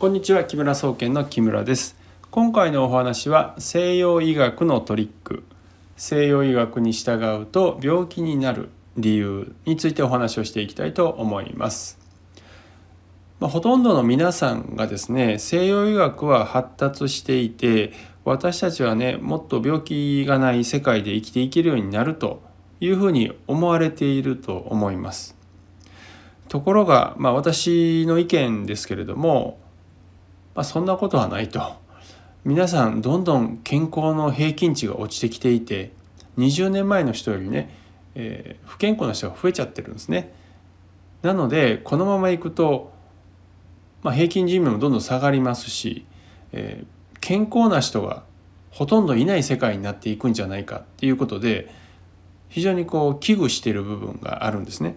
こんにちは木村総研の木村です。今回のお話は西洋医学のトリック。西洋医学に従うと病気になる理由についてお話をしていきたいと思います。まあ、ほとんどの皆さんがですね西洋医学は発達していて私たちはねもっと病気がない世界で生きていけるようになるというふうに思われていると思います。ところが、まあ、私の意見ですけれどもまあ、そんなことはないと皆さんどんどん健康の平均値が落ちてきていて20年前の人よりね、えー、不健康な人が増えちゃってるんですね。なのでこのままいくと、まあ、平均寿命もどんどん下がりますし、えー、健康な人がほとんどいない世界になっていくんじゃないかっていうことで非常にこう危惧している部分があるんですね。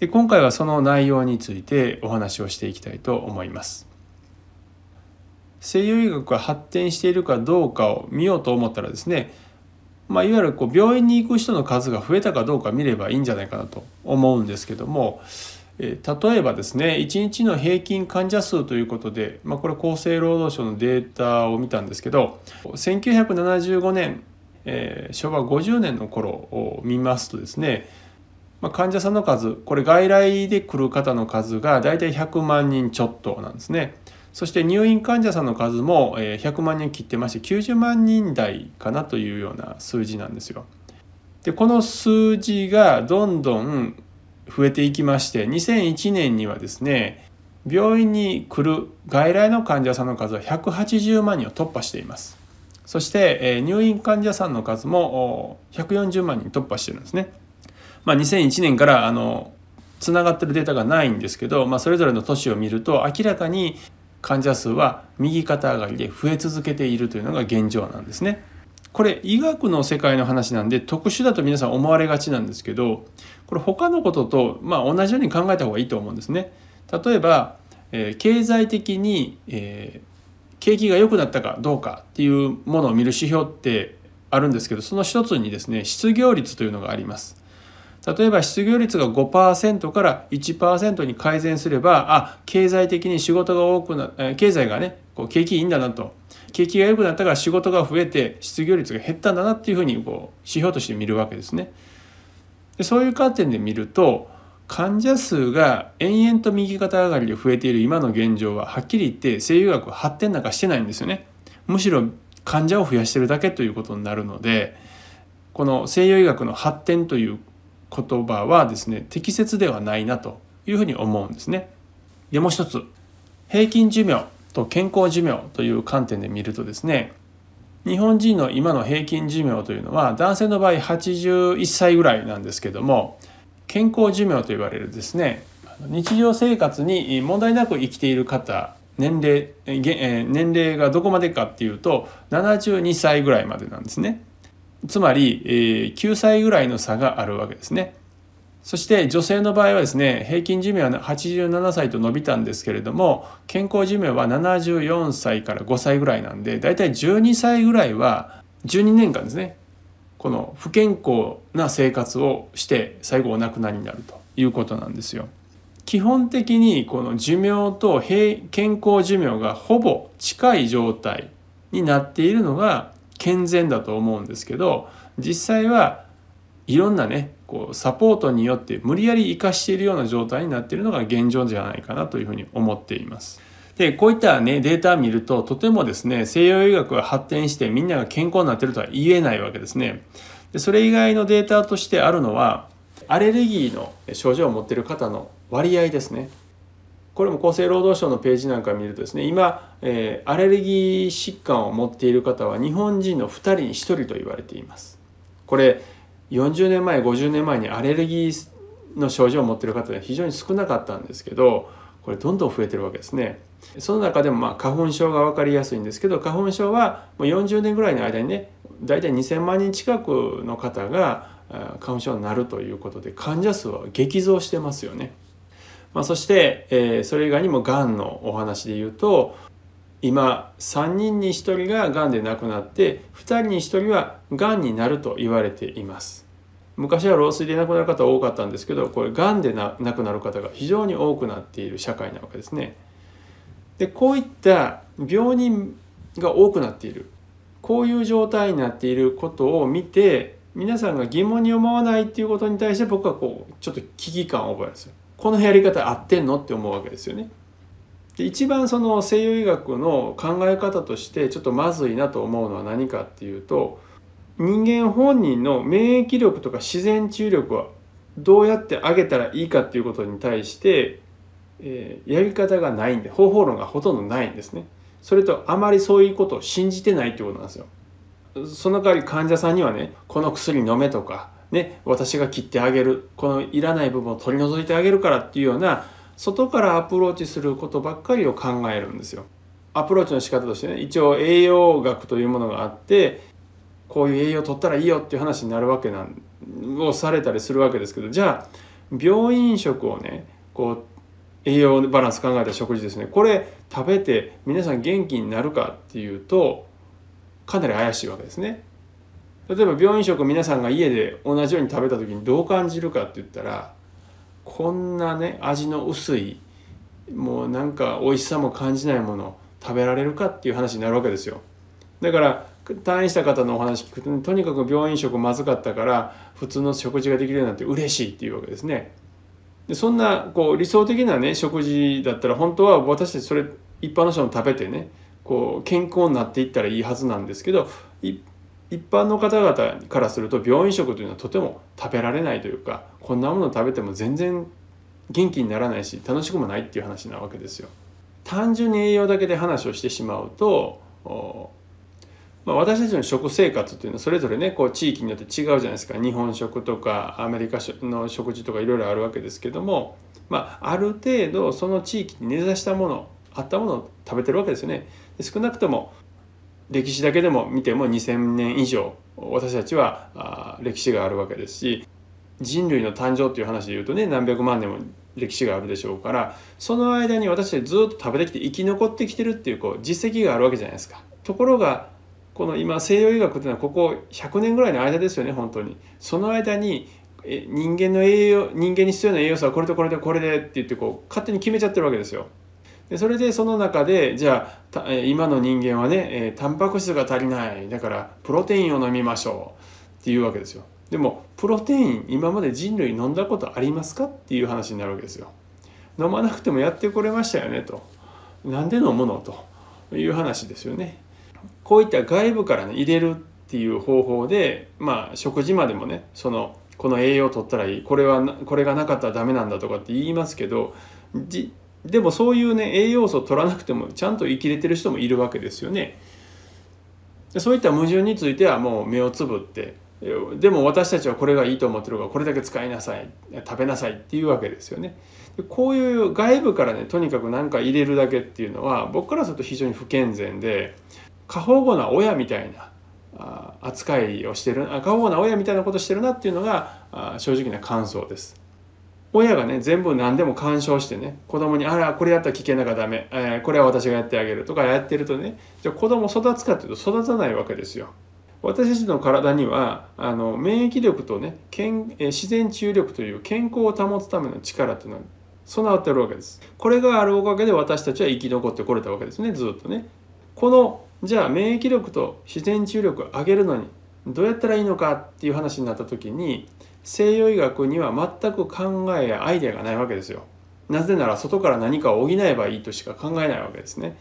で今回はその内容についてお話をしていきたいと思います。西洋医学が発展しているかどうかを見ようと思ったらですね、まあ、いわゆるこう病院に行く人の数が増えたかどうか見ればいいんじゃないかなと思うんですけども、え例えばですね1日の平均患者数ということで、まあ、これ厚生労働省のデータを見たんですけど1975年、えー、昭和50年の頃を見ますとですね、患者さんの数これ外来で来る方の数が大体100万人ちょっとなんですね。そして入院患者さんの数も100万人切ってまして90万人台かなというような数字なんですよ。でこの数字がどんどん増えていきまして2001年にはですね病院に来る外来の患者さんの数は180万人を突破しています。そして入院患者さんの数も140万人突破してるんですね。まあ、2001年からあのつながってるデータがないんですけど、まあ、それぞれの都市を見ると明らかに患者数は右肩上がりで増え続けているというのが現状なんですね。これ医学の世界の話なんで特殊だと皆さん思われがちなんですけどこれ他のこととまあ同じように考えた方がいいと思うんですね。例えば、えー、経済的に、えー、景気が良くなったかどうかっていうものを見る指標ってあるんですけどその一つにですね失業率というのがあります。例えば失業率が5%から1%に改善すればあ経済的に仕事が多くな経済がねこう景気いいんだなと景気が良くなったから仕事が増えて失業率が減ったんだなっていうふうにこう指標として見るわけですね。でそういう観点で見ると患者数が延々と右肩上がりで増えている今の現状ははっきり言って西洋学発展なんかしてないんですよね。むしろ患者を増やしてるだけということになるのでこの西洋医学の発展という言葉はですね適切ではないなというふうに思うんですね。でもう一つ平均寿命と健康寿命という観点で見るとですね日本人の今の平均寿命というのは男性の場合81歳ぐらいなんですけども健康寿命と言われるですね日常生活に問題なく生きている方年齢年齢がどこまでかっていうと72歳ぐらいまでなんですね。つまり、えー、9歳ぐらいの差があるわけですね。そして女性の場合はですね平均寿命は87歳と伸びたんですけれども健康寿命は74歳から5歳ぐらいなんでだいたい12歳ぐらいは12年間ですねこの不健康な生活をして最後お亡くなりになるということなんですよ。基本的にこの寿命と健康寿命がほぼ近い状態になっているのが健全だと思うんですけど実際はいろんなねこうサポートによって無理やり生かしているような状態になっているのが現状じゃないかなというふうに思っています。でこういったねデータを見るととてもですね西洋医学が発展してみんなが健康になってるとは言えないわけですね。でそれ以外のデータとしてあるのはアレルギーの症状を持ってる方の割合ですね。これも厚生労働省のページなんか見るとですね今、えー、アレルギー疾患を持っている方は日本人の2人に1人と言われていますこれ40年前50年前にアレルギーの症状を持っている方は非常に少なかったんですけどこれどんどん増えてるわけですねその中でもまあ花粉症が分かりやすいんですけど花粉症はもう40年ぐらいの間にね大体2,000万人近くの方が花粉症になるということで患者数は激増してますよね。まあ、そして、えー、それ以外にもがんのお話で言うと今3人に1人ががんで亡くなって2人に1人はがんになると言われています。昔は老衰で亡くなる方多かったんですけどこれがんで亡くなる方が非常に多くなっている社会なわけですね。でこういった病人が多くなっている。こういう状態になっていることを見て皆さんが疑問に思わないっていうことに対して僕はこうちょっと危機感を覚えるんですよ。このやり方合ってんのって思うわけですよね。で一番その西洋医学の考え方としてちょっとまずいなと思うのは何かっていうと人間本人の免疫力とか自然治癒力はどうやって上げたらいいかっていうことに対して、えー、やり方がないんで方法論がほとんどないんですね。それとあまりそういうことを信じてないってことなんですよ。その代わり患者さんにはねこの薬飲めとかね私が切ってあげるこのいらない部分を取り除いてあげるからっていうような外からアプローチすることばっかりを考えるんですよ。アプローチの仕方としてね一応栄養学というものがあってこういう栄養を取ったらいいよっていう話になるわけなんをされたりするわけですけどじゃあ病院食をねこう栄養バランス考えた食事ですねこれ食べて皆さん元気になるかっていうとかなり怪しいわけですね。例えば病院食皆さんが家で同じように食べた時にどう感じるかって言ったらこんなね味の薄いもうなんか美味しさも感じないもの食べられるかっていう話になるわけですよ。だから退院した方のお話聞くと、ね、とにかく病院食まずかったから普通の食事ができるようになって嬉しいっていうわけですね。でそんなこう理想的なね食事だったら本当は私たちそれ一般の人も食べてねこう健康になっていったらいいはずなんですけど一一般の方々からすると病院食というのはとても食べられないというかこんなもの食べても全然元気にならないし楽しくもないっていう話なわけですよ。単純に栄養だけで話をしてしまうとまあ、私たちの食生活っていうのはそれぞれねこう地域によって違うじゃないですか日本食とかアメリカの食事とかいろいろあるわけですけども、まあ、ある程度その地域に根ざしたものあったものを食べてるわけですよね。少なくとも歴史だけでも見ても2,000年以上私たちは歴史があるわけですし人類の誕生という話でいうとね何百万年も歴史があるでしょうからその間に私たちずっと食べてきて生き残ってきてるっていうこう実績があるわけじゃないですか。ところがこの今西洋医学っていうのはここ100年ぐらいの間ですよね本当に。その間に人間の栄養人間に必要な栄養素はこれとこれでこれでって言ってこう勝手に決めちゃってるわけですよ。でそれでその中でじゃあ今の人間はね、えー、タンパク質が足りないだからプロテインを飲みましょうっていうわけですよ。でもプロテイン今まで人類飲んだことありますかっていう話になるわけですよ。飲まなくてもやってこれましたよねと。なんで飲むのという話ですよね。こういった外部からね入れるっていう方法でまあ食事までもねそのこの栄養を取ったらいいこれはこれがなかったらダメなんだとかって言いますけどでもそういうね栄養素を取らなくてもちゃんと生きれてる人もいるわけですよね。そういった矛盾についてはもう目をつぶってでも私たちはこれがいいと思ってるからこれだけ使いなさい食べなさいっていうわけですよね。こういう外部からねとにかく何か入れるだけっていうのは僕からすると非常に不健全で過保護な親みたいな扱いをしてる過保護な親みたいなことしてるなっていうのが正直な感想です。親がね全部何でも干渉してね子供に「あらこれやったら危険だからダメ、えー、これは私がやってあげる」とかやってるとねじゃあ子供育つかっていうと育たないわけですよ。私たちの体にはあの免疫力とね健、え自然治癒力という健康を保つための力っていうのは備わってるわけです。これがあるおかげで私たちは生き残ってこれたわけですねずっとね。このじゃあ免疫力と自然治癒力を上げるのにどうやったらいいのかっていう話になった時に西洋医学には全く考えやアイデアがないわけですよ。なぜなら外から何かを補えばいいとしか考えないわけですね。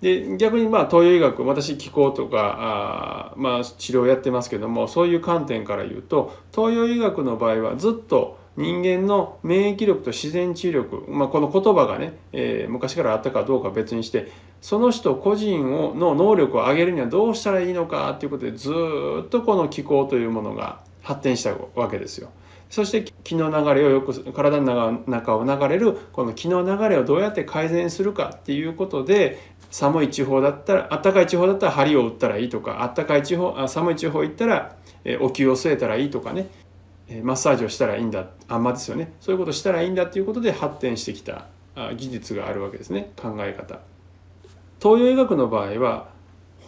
で逆にまあ東洋医学私気候とかあまあ治療やってますけどもそういう観点から言うと東洋医学の場合はずっと人間の免疫力と自然治癒力、まあ、この言葉がね、えー、昔からあったかどうか別にしてその人個人をの能力を上げるにはどうしたらいいのかっていうことでずっとこの気候というものが発展したわけですよ。そして気の流れをよく体の中を流れるこの気の流れをどうやって改善するかっていうことで寒い地方だったら暖かい地方だったら針を打ったらいいとか暖かい地方寒い地方行ったら、お灸を据えたらいいとかね、マッサージをしたらいいんだあんまですよねそういうことをしたらいいんだっていうことで発展してきた技術があるわけですね考え方。東洋医学の場合は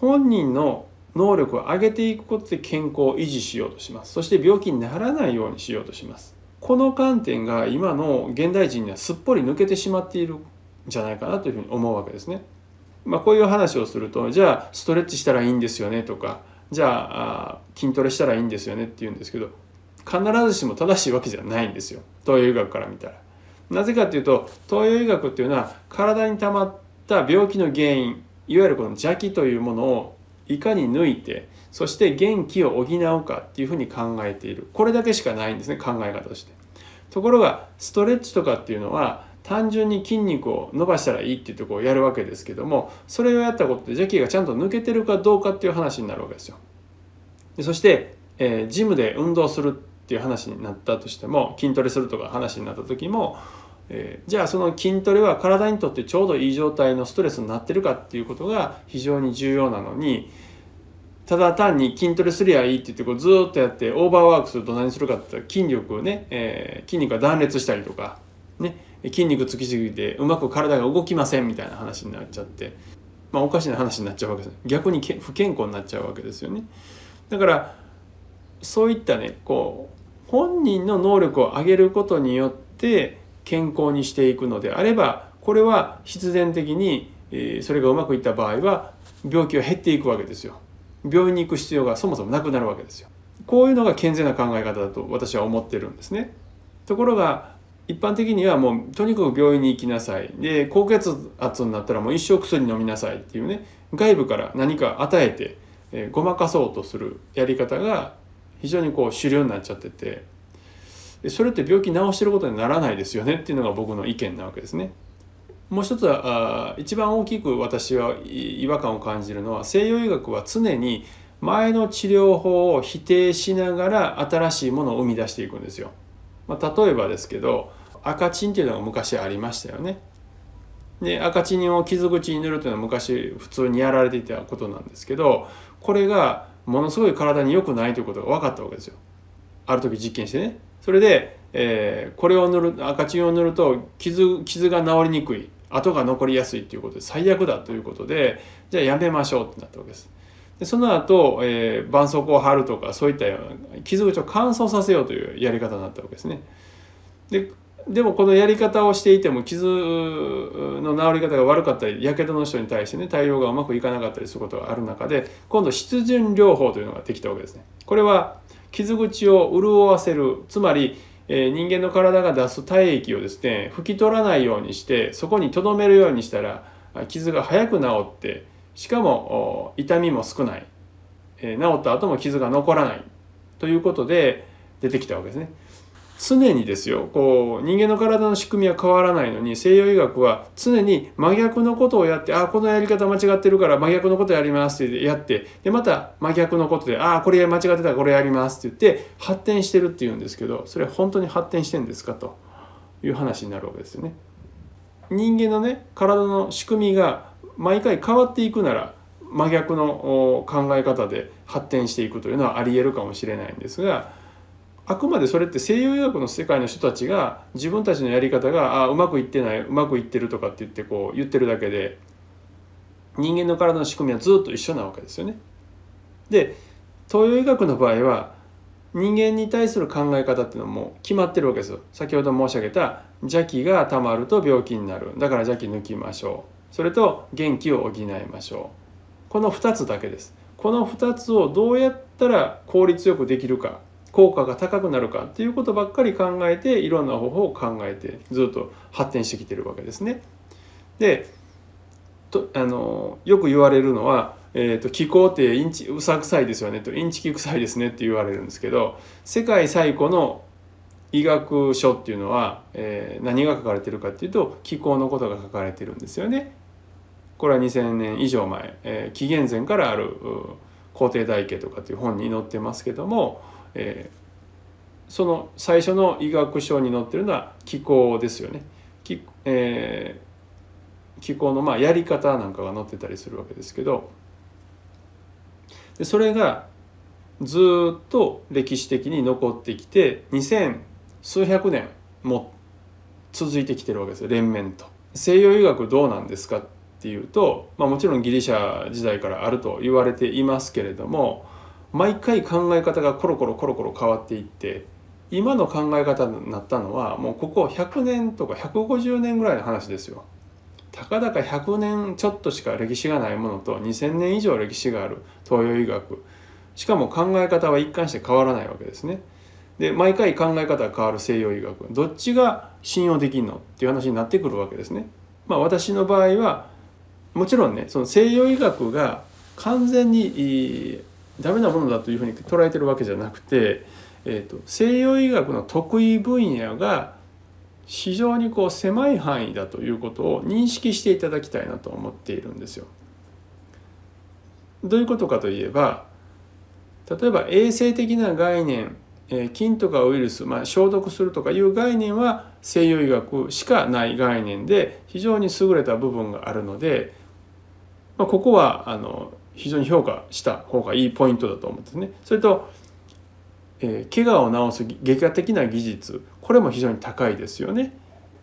本人の能力を上げていくことで健康を維持しようとしますそして病気にならないようにしようとしますこの観点が今の現代人にはすっぽり抜けてしまっているじゃないかなというふうに思うわけですね。まあ、こういう話をするとじゃあストレッチしたらいいんですよねとかじゃあ筋トレしたらいいんですよねって言うんですけど必ずしも正しいわけじゃないんですよ東洋医学から見たら。なぜかっていうと東洋医学っていうのは体に溜まった病気の原因いわゆるこの邪気というものをいかに抜いてそして元気を補うかっていうふうに考えているこれだけしかないんですね考え方として。ところがストレッチとかっていうのは単純に筋肉を伸ばしたらいいっていうとこをやるわけですけどもそれをやったことで邪気がちゃんと抜けてるかどうかっていう話になるわけですよ。でそして、えー、ジムで運動するっていう話になったとしても筋トレするとか話になった時も、えー、じゃあその筋トレは体にとってちょうどいい状態のストレスになってるかっていうことが非常に重要なのにただ単に筋トレすりゃいいって言ってこうずっとやってオーバーワークすると何するかって言ったら筋力をね、えー、筋肉が断裂したりとかね筋肉つきすぎてうまく体が動きませんみたいな話になっちゃって、まあ、おかしな話になっちゃうわけです逆に不健康になっちゃうわけですよね。だからそういったねこう本人の能力を上げることによって健康にしていくのであればこれは必然的にそれがうまくいった場合は病気は減っていくわけですよ。病院に行く必要がそもそもなくなるわけですよ。こういうのが健全な考え方だと私は思ってるんですね。ところが一般的にはもうとにかく病院に行きなさいで高血圧になったらもう一生薬飲みなさいっていうね外部から何か与えて、え、ごまかそうとするやり方が非常にこう主流になっちゃっててでそれって病気治してることにならないですよねっていうのが僕の意見なわけですね。もう一つはあ一番大きく私は違和感を感じるのは西洋医学は常に前の治療法を否定しながら新しいものを生み出していくんですよ。まあ、例えばですけど赤チンっていうのが昔ありましたよね。で赤チンを傷口に塗るというのは昔普通にやられていたことなんですけどこれがものすごい体に良くないということが分かったわけですよ。ある時実験してね。それで、えー、これを塗る赤チンを塗ると傷傷が治りにくい跡が残りやすいということで最悪だということでじゃあやめましょうってなったわけです。でその後、えー、絆創膏を貼るとかそういったような傷口を乾燥させようというやり方になったわけですね。ででもこのやり方をしていても傷の治り方が悪かったりやけどの人に対してね対応がうまくいかなかったりすることがある中で今度湿潤療法というのができたわけですね。これは傷口を潤わせる。つまりえー、人間の体が出す体液をですね拭き取らないようにしてそこに留めるようにしたら傷が早く治ってしかも痛みも少ない、えー、治った後も傷が残らない。ということで出てきたわけですね。常にですよこう人間の体の仕組みは変わらないのに西洋医学は常に真逆のことをやってあこのやり方間違ってるから真逆のことやりますってやってでまた真逆のことであこれ間違ってたらこれやりますって言って発展してるっていうんですけどそれは本当に発展してんですかという話になるわけですよね。人間のね体の仕組みが毎回変わっていくなら真逆の考え方で発展していくというのはありえるかもしれないんですがあくまでそれって西洋医学の世界の人たちが自分たちのやり方があうまくいってないうまくいってるとかって言ってこう言ってるだけで人間の体の仕組みはずっと一緒なわけですよね。で東洋医学の場合は人間に対する考え方っていうのも決まってるわけですよ。先ほど申し上げた邪気がたまると病気になるだから邪気抜きましょうそれと元気を補いましょうこの2つだけです。この2つをどうやったら効率よくできるか効果が高くなるかっていうことばっかり考えていろんな方法を考えてずっと発展してきてるわけですね。でとあのよく言われるのは、えーと、気候ってインチうさくさいですよねとインチキ臭いですねって言われるんですけど世界最古の医学書っていうのは、えー、何が書かれてるかっていうと気候のことが書かれてるんですよね。これは2000年以上前、えー、紀元前からある「皇帝大家」とかっていう本に載ってますけどもえー、その最初の医学書に載ってるのは気候ですよね。気,、えー、気候のまあやり方なんかが載ってたりするわけですけどでそれがずっと歴史的に残ってきて2000数百年も続いてきてるわけですよ連綿と。西洋医学どうなんですかっていうと、まあ、もちろんギリシャ時代からあると言われていますけれども毎回考え方がコロコロコロコロ変わっていって今の考え方になったのはもうここ100年とか150年ぐらいの話ですよ。たかだか100年ちょっとしか歴史がないものと2,000年以上歴史がある東洋医学しかも考え方は一貫して変わらないわけですね。で毎回考え方が変わる西洋医学どっちが信用できんのっていう話になってくるわけですね。まあ、私の場合はもちろんねその西洋医学が完全にダメなものだというふうに捉えてるわけじゃなくて、えーと、西洋医学の得意分野が非常にこう狭い範囲だということを認識していただきたいなと思っているんですよ。どういうことかといえば例えば衛生的な概念菌とかウイルス、まあ、消毒するとかいう概念は西洋医学しかない概念で非常に優れた部分があるので、まあ、ここはあの非常に評価した方がいいポイントだと思うんですね。それと、えー、怪我を治す外科的な技術これも非常に高いですよね。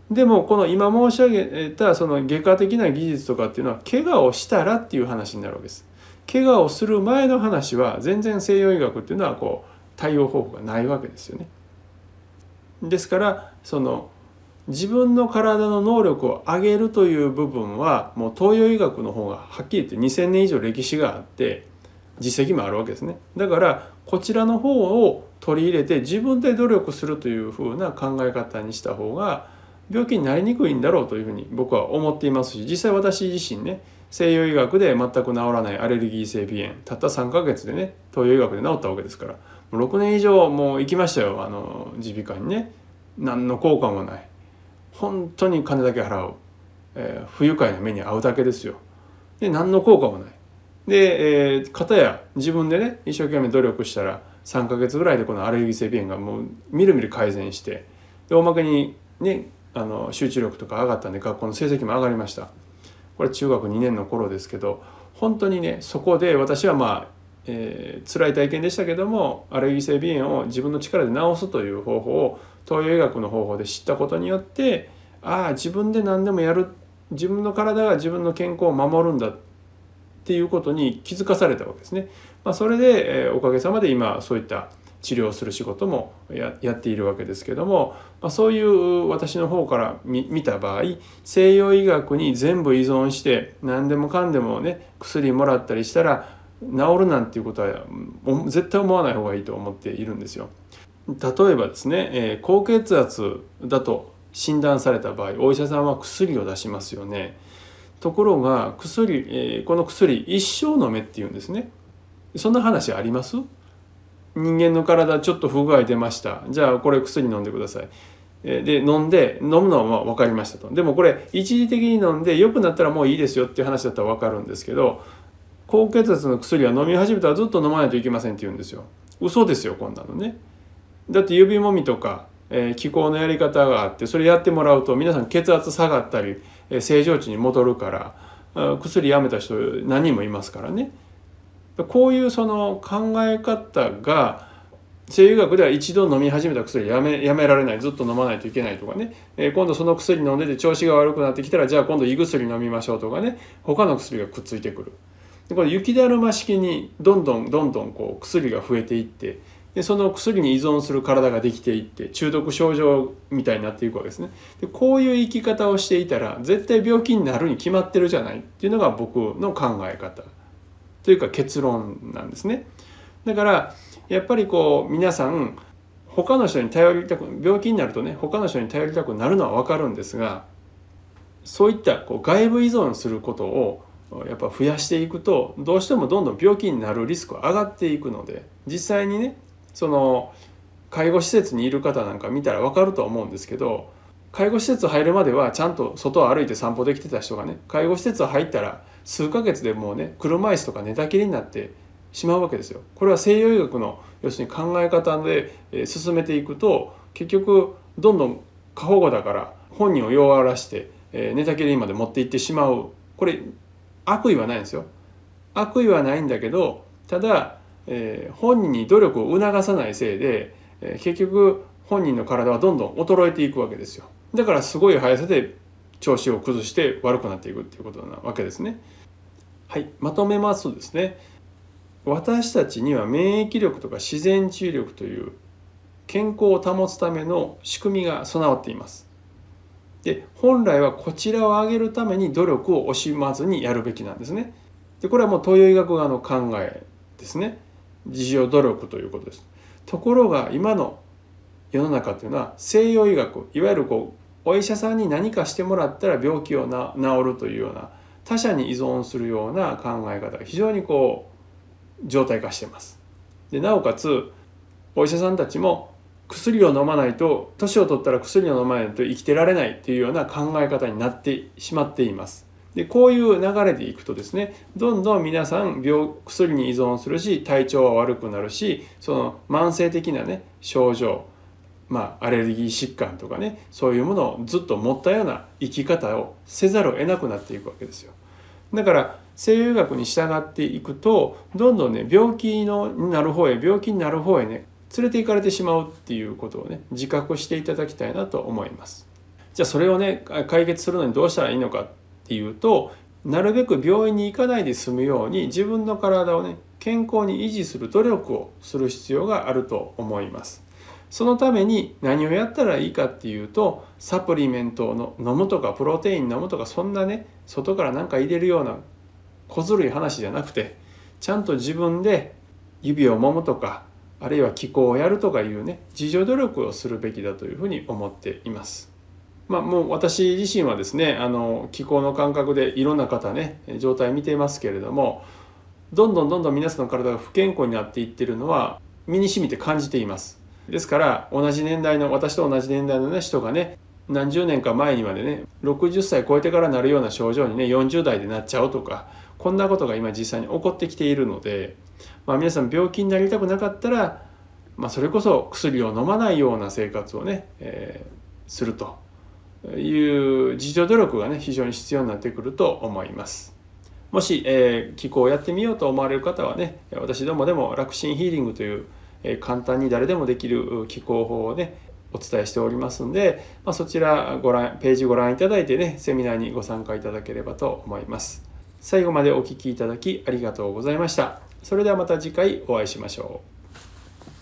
でもこの今申し上げたその外科的な技術とかっていうのは怪我をしたらっていう話になるわけです。怪我をする前の話は全然西洋医学っていうのはこう対応方法がないわけですよね。ですからその自分の体の能力を上げるという部分はもう東洋医学の方がはっきり言って2,000年以上歴史があって実績もあるわけですね。だからこちらの方を取り入れて自分で努力するというふうな考え方にした方が病気になりにくいんだろうというふうに僕は思っていますし実際私自身ね西洋医学で全く治らないアレルギー性鼻炎たった3ヶ月でね東洋医学で治ったわけですから6年以上もう行きましたよあの耳鼻科にね。何の効果もない。本当に金だけ払う、えー、不愉快な目に遭うだけですよ。で何の効果もない。で、えー、片や自分でね一生懸命努力したら3ヶ月ぐらいでこのアレルギー性鼻炎がもうみるみる改善してでおまけにねあの集中力とか上がったんで学校の成績も上がりました。これ中学2年の頃ですけど本当にねそこで私はまあえー、辛い体験でしたけどもアレルギー性鼻炎を自分の力で治すという方法を東洋医学の方法で知ったことによってああ自分で何でもやる自分の体が自分の健康を守るんだっていうことに気づかされたわけですね。まあ、それで、えー、おかげさまで今そういった治療する仕事もやっているわけですけども、まあ、そういう私の方から見た場合西洋医学に全部依存して何でもかんでもね薬もらったりしたら治るなんていうことは絶対思わない方がいいと思っているんですよ。例えばですね、えー、高血圧だと診断された場合お医者さんは薬を出しますよね。ところが薬、えー、この薬一生飲めっていうんですね。そんな話あります？人間の体ちょっと不具合出ました。じゃあこれ薬飲んでください。で飲んで飲むのは分かりましたと。でもこれ一時的に飲んで良くなったらもういいですよっていう話だったら分かるんですけど高血圧の薬は飲み始めたらずっと飲まないといけませんって言うんですよ。嘘ですよこんなのね。だって指もみとか、えー、気候のやり方があってそれやってもらうと皆さん血圧下がったり、えー、正常値に戻るから薬やめた人何人もいますからね。こういうその考え方が西洋医学では一度飲み始めた薬やめやめられないずっと飲まないといけないとかね、えー、今度その薬飲んでて調子が悪くなってきたらじゃあ今度胃薬飲みましょうとかね。他の薬がくっついてくる。でこれ雪だるま式にどんどんどんどんこう薬が増えていってでその薬に依存する体ができていって中毒症状みたいになっていくわけですね。でこういう生き方をしていたら絶対病気になるに決まってるじゃない。っていうのが僕の考え方。というか結論なんですね。だからやっぱりこう皆さん他の人に頼りたく病気になるとね他の人に頼りたくなるのは分かるんですがそういったこう外部依存することをやっぱ増やしていくとどうしてもどんどん病気になるリスクは上がっていくので実際にねその介護施設にいる方なんか見たら分かると思うんですけど介護施設入るまではちゃんと外を歩いて散歩できてた人がね介護施設入ったら数ヶ月でもうね車椅子とか寝たきりになってしまうわけですよ。これは西洋医学の要するに考え方で進めていくと結局どんどん過保護だから本人を弱らして寝たきりにまで持っていってしまうこれ悪意はないんですよ悪意はないんだけどただ、えー、本人に努力を促さないせいで、えー、結局本人の体はどんどん衰えていくわけですよだからすごい速さで調子を崩して悪くなっていくっていうことなわけですねはいまとめますとですね私たちには免疫力とか自然治癒力という健康を保つための仕組みが備わっていますで本来はこちらを上げるために努力を惜しまずにやるべきなんですね。でこれはもう東洋医学側の考えですね。自助努力ということです。ところが今の世の中っていうのは西洋医学いわゆるこうお医者さんに何かしてもらったら病気を治るというような他者に依存するような考え方が非常にこう状態化してます。でなおかつお医者さんたちも薬を飲まないと年を取ったら薬を飲まないと生きてられないっていうような考え方になってしまっています。でこういう流れでいくとですねどんどん皆さん病薬に依存するし体調は悪くなるしその慢性的なね症状まあ、アレルギー疾患とかねそういうものをずっと持ったような生き方をせざるを得なくなっていくわけですよ。だから西洋医学に従っていくとどんどんね病気のになる方へ病気になる方へね連れて行かれてしまうっていうことをね自覚していただきたいなと思います。じゃあそれをね解決するのにどうしたらいいのかっていうとなるべく病院に行かないで済むように自分の体をね健康に維持する努力をする必要があると思います。そのために何をやったらいいかっていうとサプリメントを飲むとかプロテイン飲むとかそんなね外から何か入れるような小ずるい話じゃなくてちゃんと自分で指を揉むとかあるいは気候をやるとかいうね自助努力をするべきだというふうに思っています。まあ、もう私自身はですねあの気候の感覚でいろんな方ね状態見ていますけれどもどんどんどんどん皆さんの体が不健康になっていってるのは身にしみて感じています。ですから同じ年代の私と同じ年代の、ね、人がね何十年か前にまでね60歳超えてからなるような症状にね40代でなっちゃうとかこんなことが今実際に起こってきているので、まあ、皆さん病気になりたくなかったら、まあ、それこそ薬を飲まないような生活をね、えー、するという自助努力がね非常に必要になってくると思います。もし、えー、気候をやってみようと思われる方はね私どもでも楽心ヒーリングというえ簡単に誰でもできる気候法をねお伝えしておりますので、まあ、そちらご覧ページご覧いただいてねセミナーにご参加いただければと思います。最後までお聴きいただきありがとうございました。それではまた次回お会いしましょう。